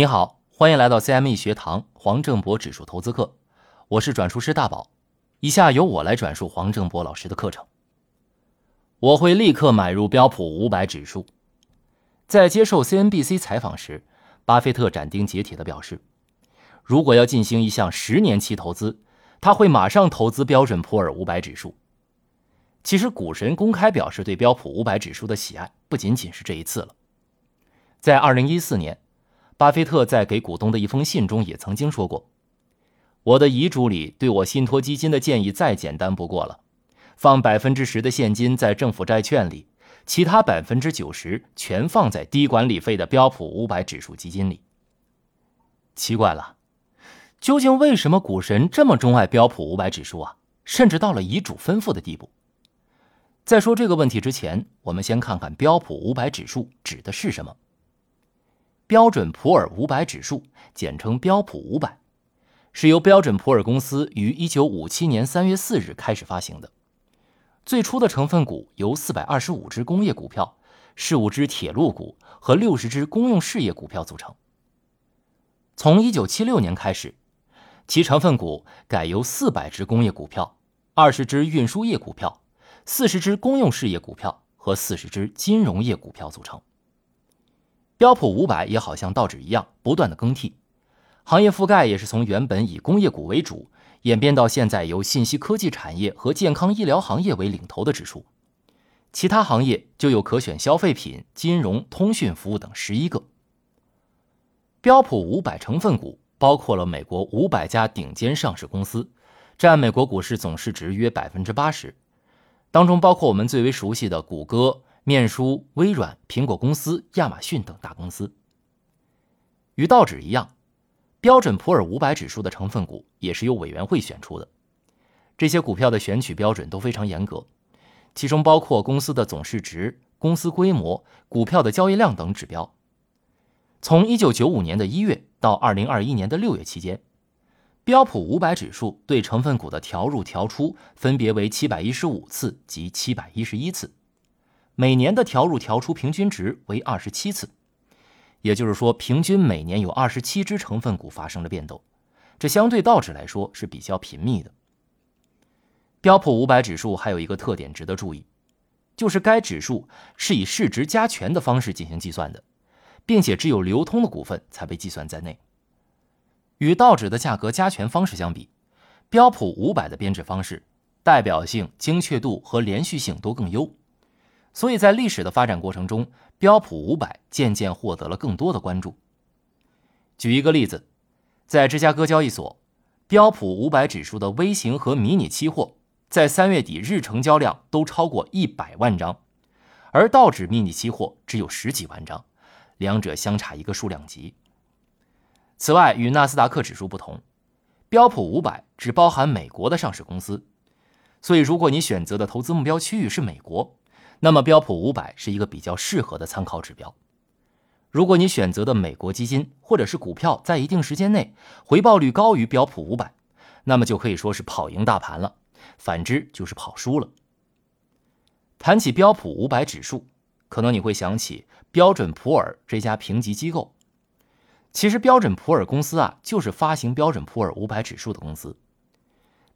你好，欢迎来到 CME 学堂黄正博指数投资课，我是转述师大宝。以下由我来转述黄正博老师的课程。我会立刻买入标普五百指数。在接受 CNBC 采访时，巴菲特斩钉截铁地表示，如果要进行一项十年期投资，他会马上投资标准普尔五百指数。其实，股神公开表示对标普五百指数的喜爱不仅仅是这一次了。在二零一四年，巴菲特在给股东的一封信中也曾经说过。我的遗嘱里对我信托基金的建议再简单不过了，放百分之十的现金在政府债券里，其他百分之九十全放在低管理费的标普五百指数基金里。奇怪了，究竟为什么股神这么钟爱标普五百指数啊？甚至到了遗嘱吩咐的地步。在说这个问题之前，我们先看看标普五百指数指的是什么。标准普尔五百指数，简称标普五百。是由标准普尔公司于一九五七年三月四日开始发行的。最初的成分股由四百二十五只工业股票、十五只铁路股和六十只公用事业股票组成。从一九七六年开始，其成分股改由四百只工业股票、二十只运输业股票、四十只公用事业股票和四十只金融业股票组成。标普五百也好像道指一样，不断的更替。行业覆盖也是从原本以工业股为主，演变到现在由信息科技产业和健康医疗行业为领头的指数，其他行业就有可选消费品、金融、通讯服务等十一个。标普五百成分股包括了美国五百家顶尖上市公司，占美国股市总市值约百分之八十，当中包括我们最为熟悉的谷歌、面书、微软、苹果公司、亚马逊等大公司。与道指一样。标准普尔五百指数的成分股也是由委员会选出的，这些股票的选取标准都非常严格，其中包括公司的总市值、公司规模、股票的交易量等指标。从一九九五年的一月到二零二一年的六月期间，标普五百指数对成分股的调入调出分别为七百一十五次及七百一十一次，每年的调入调出平均值为二十七次。也就是说，平均每年有二十七只成分股发生了变动，这相对道指来说是比较频密的。标普五百指数还有一个特点值得注意，就是该指数是以市值加权的方式进行计算的，并且只有流通的股份才被计算在内。与道指的价格加权方式相比，标普五百的编制方式代表性、精确度和连续性都更优。所以在历史的发展过程中，标普五百渐渐获得了更多的关注。举一个例子，在芝加哥交易所，标普五百指数的微型和迷你期货在三月底日成交量都超过一百万张，而道指迷你期货只有十几万张，两者相差一个数量级。此外，与纳斯达克指数不同，标普五百只包含美国的上市公司，所以如果你选择的投资目标区域是美国。那么标普五百是一个比较适合的参考指标。如果你选择的美国基金或者是股票在一定时间内回报率高于标普五百，那么就可以说是跑赢大盘了；反之就是跑输了。谈起标普五百指数，可能你会想起标准普尔这家评级机构。其实标准普尔公司啊，就是发行标准普尔五百指数的公司。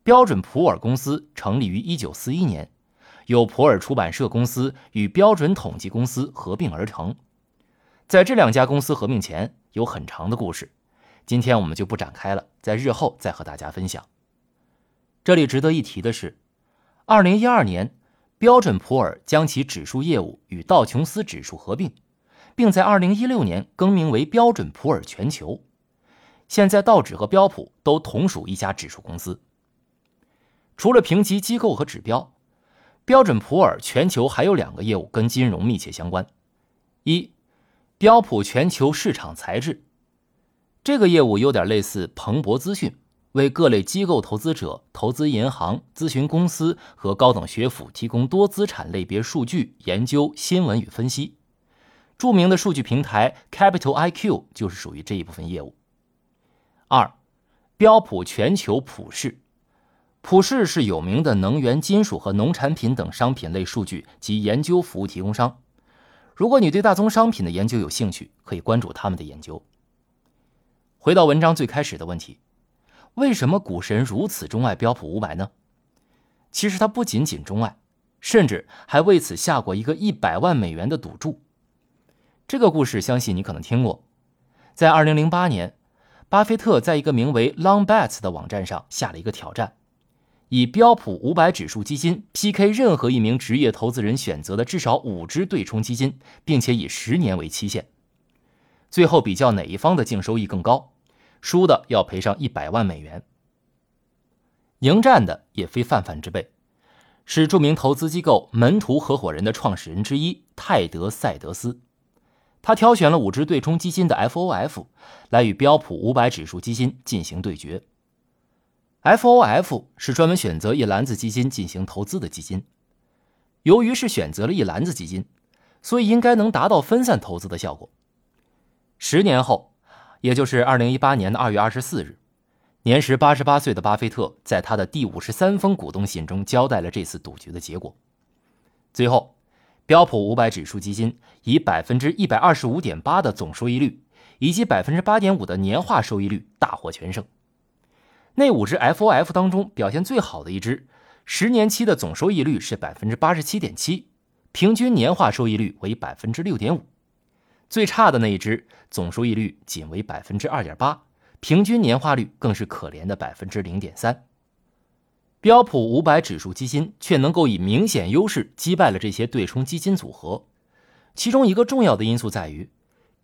标准普尔公司成立于一九四一年。由普尔出版社公司与标准统计公司合并而成，在这两家公司合并前有很长的故事，今天我们就不展开了，在日后再和大家分享。这里值得一提的是，二零一二年，标准普尔将其指数业务与道琼斯指数合并，并在二零一六年更名为标准普尔全球。现在道指和标普都同属一家指数公司。除了评级机构和指标。标准普尔全球还有两个业务跟金融密切相关，一，标普全球市场材质，这个业务有点类似彭博资讯，为各类机构投资者、投资银行、咨询公司和高等学府提供多资产类别数据研究、新闻与分析。著名的数据平台 Capital IQ 就是属于这一部分业务。二，标普全球普世。普世是有名的能源、金属和农产品等商品类数据及研究服务提供商。如果你对大宗商品的研究有兴趣，可以关注他们的研究。回到文章最开始的问题，为什么股神如此钟爱标普五百呢？其实他不仅仅钟爱，甚至还为此下过一个一百万美元的赌注。这个故事相信你可能听过，在二零零八年，巴菲特在一个名为 Long Bets 的网站上下了一个挑战，以标普五百指数基金 PK 任何一名职业投资人选择的至少五只对冲基金，并且以十年为期限，最后比较哪一方的净收益更高。输的要赔上一百万美元，迎战的也非泛泛之辈，是著名投资机构门徒合伙人的创始人之一泰德·赛德斯。他挑选了五只对冲基金的 FOF 来与标普五百指数基金进行对决。FOF 是专门选择一篮子基金进行投资的基金。由于是选择了一篮子基金，所以应该能达到分散投资的效果。十年后。也就是二零一八年的二月二十四日，年时八十八岁的巴菲特在他的第五十三封股东信中交代了这次赌局的结果。最后，标普五百指数基金以百分之一百二十五点八的总收益率以及百分之八点五的年化收益率大获全胜。那五只 FOF 当中表现最好的一只，十年期的总收益率是百分之八十七点七，平均年化收益率为百分之六点五。最差的那一只总收益率仅为百分之二点八，平均年化率更是可怜的百分之零点三。标普五百指数基金却能够以明显优势击败了这些对冲基金组合，其中一个重要的因素在于，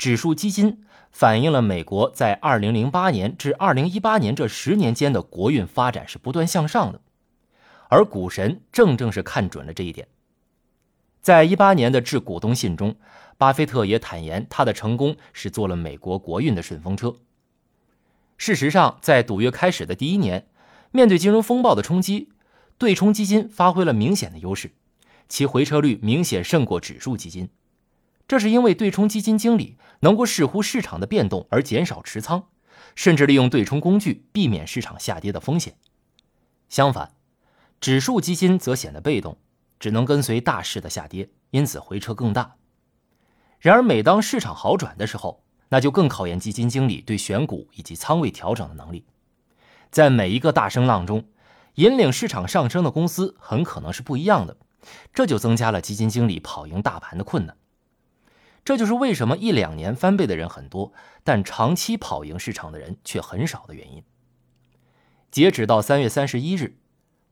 指数基金反映了美国在二零零八年至二零一八年这十年间的国运发展是不断向上的，而股神正正是看准了这一点。在一八年的致股东信中，巴菲特也坦言，他的成功是坐了美国国运的顺风车。事实上，在赌约开始的第一年，面对金融风暴的冲击，对冲基金发挥了明显的优势，其回撤率明显胜过指数基金。这是因为对冲基金经理能够视乎市场的变动而减少持仓，甚至利用对冲工具避免市场下跌的风险。相反，指数基金则显得被动。只能跟随大势的下跌，因此回撤更大。然而，每当市场好转的时候，那就更考验基金经理对选股以及仓位调整的能力。在每一个大升浪中，引领市场上升的公司很可能是不一样的，这就增加了基金经理跑赢大盘的困难。这就是为什么一两年翻倍的人很多，但长期跑赢市场的人却很少的原因。截止到三月三十一日，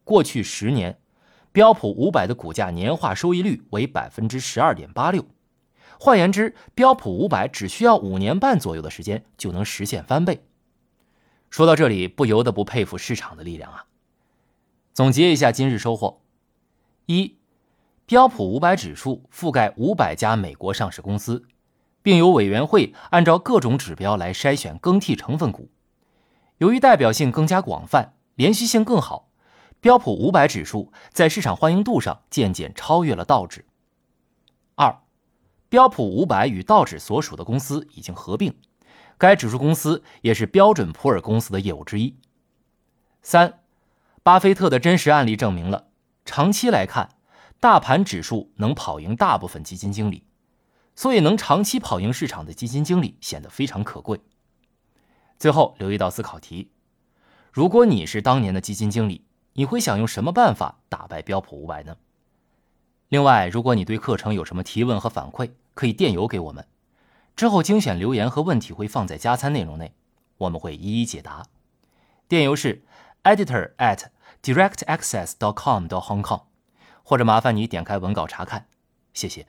过去十年。标普五百的股价年化收益率为百分之十二点八六，换言之，标普五百只需要五年半左右的时间就能实现翻倍。说到这里，不由得不佩服市场的力量啊！总结一下今日收获：一、标普五百指数覆盖五百家美国上市公司，并由委员会按照各种指标来筛选更替成分股，由于代表性更加广泛，连续性更好。标普五百指数在市场欢迎度上渐渐超越了道指。二，标普五百与道指所属的公司已经合并，该指数公司也是标准普尔公司的业务之一。三，巴菲特的真实案例证明了，长期来看，大盘指数能跑赢大部分基金经理，所以能长期跑赢市场的基金经理显得非常可贵。最后留一道思考题：如果你是当年的基金经理？你会想用什么办法打败标普五百呢？另外，如果你对课程有什么提问和反馈，可以电邮给我们，之后精选留言和问题会放在加餐内容内，我们会一一解答。电邮是 editor at directaccess.com 到 Hong Kong，或者麻烦你点开文稿查看，谢谢。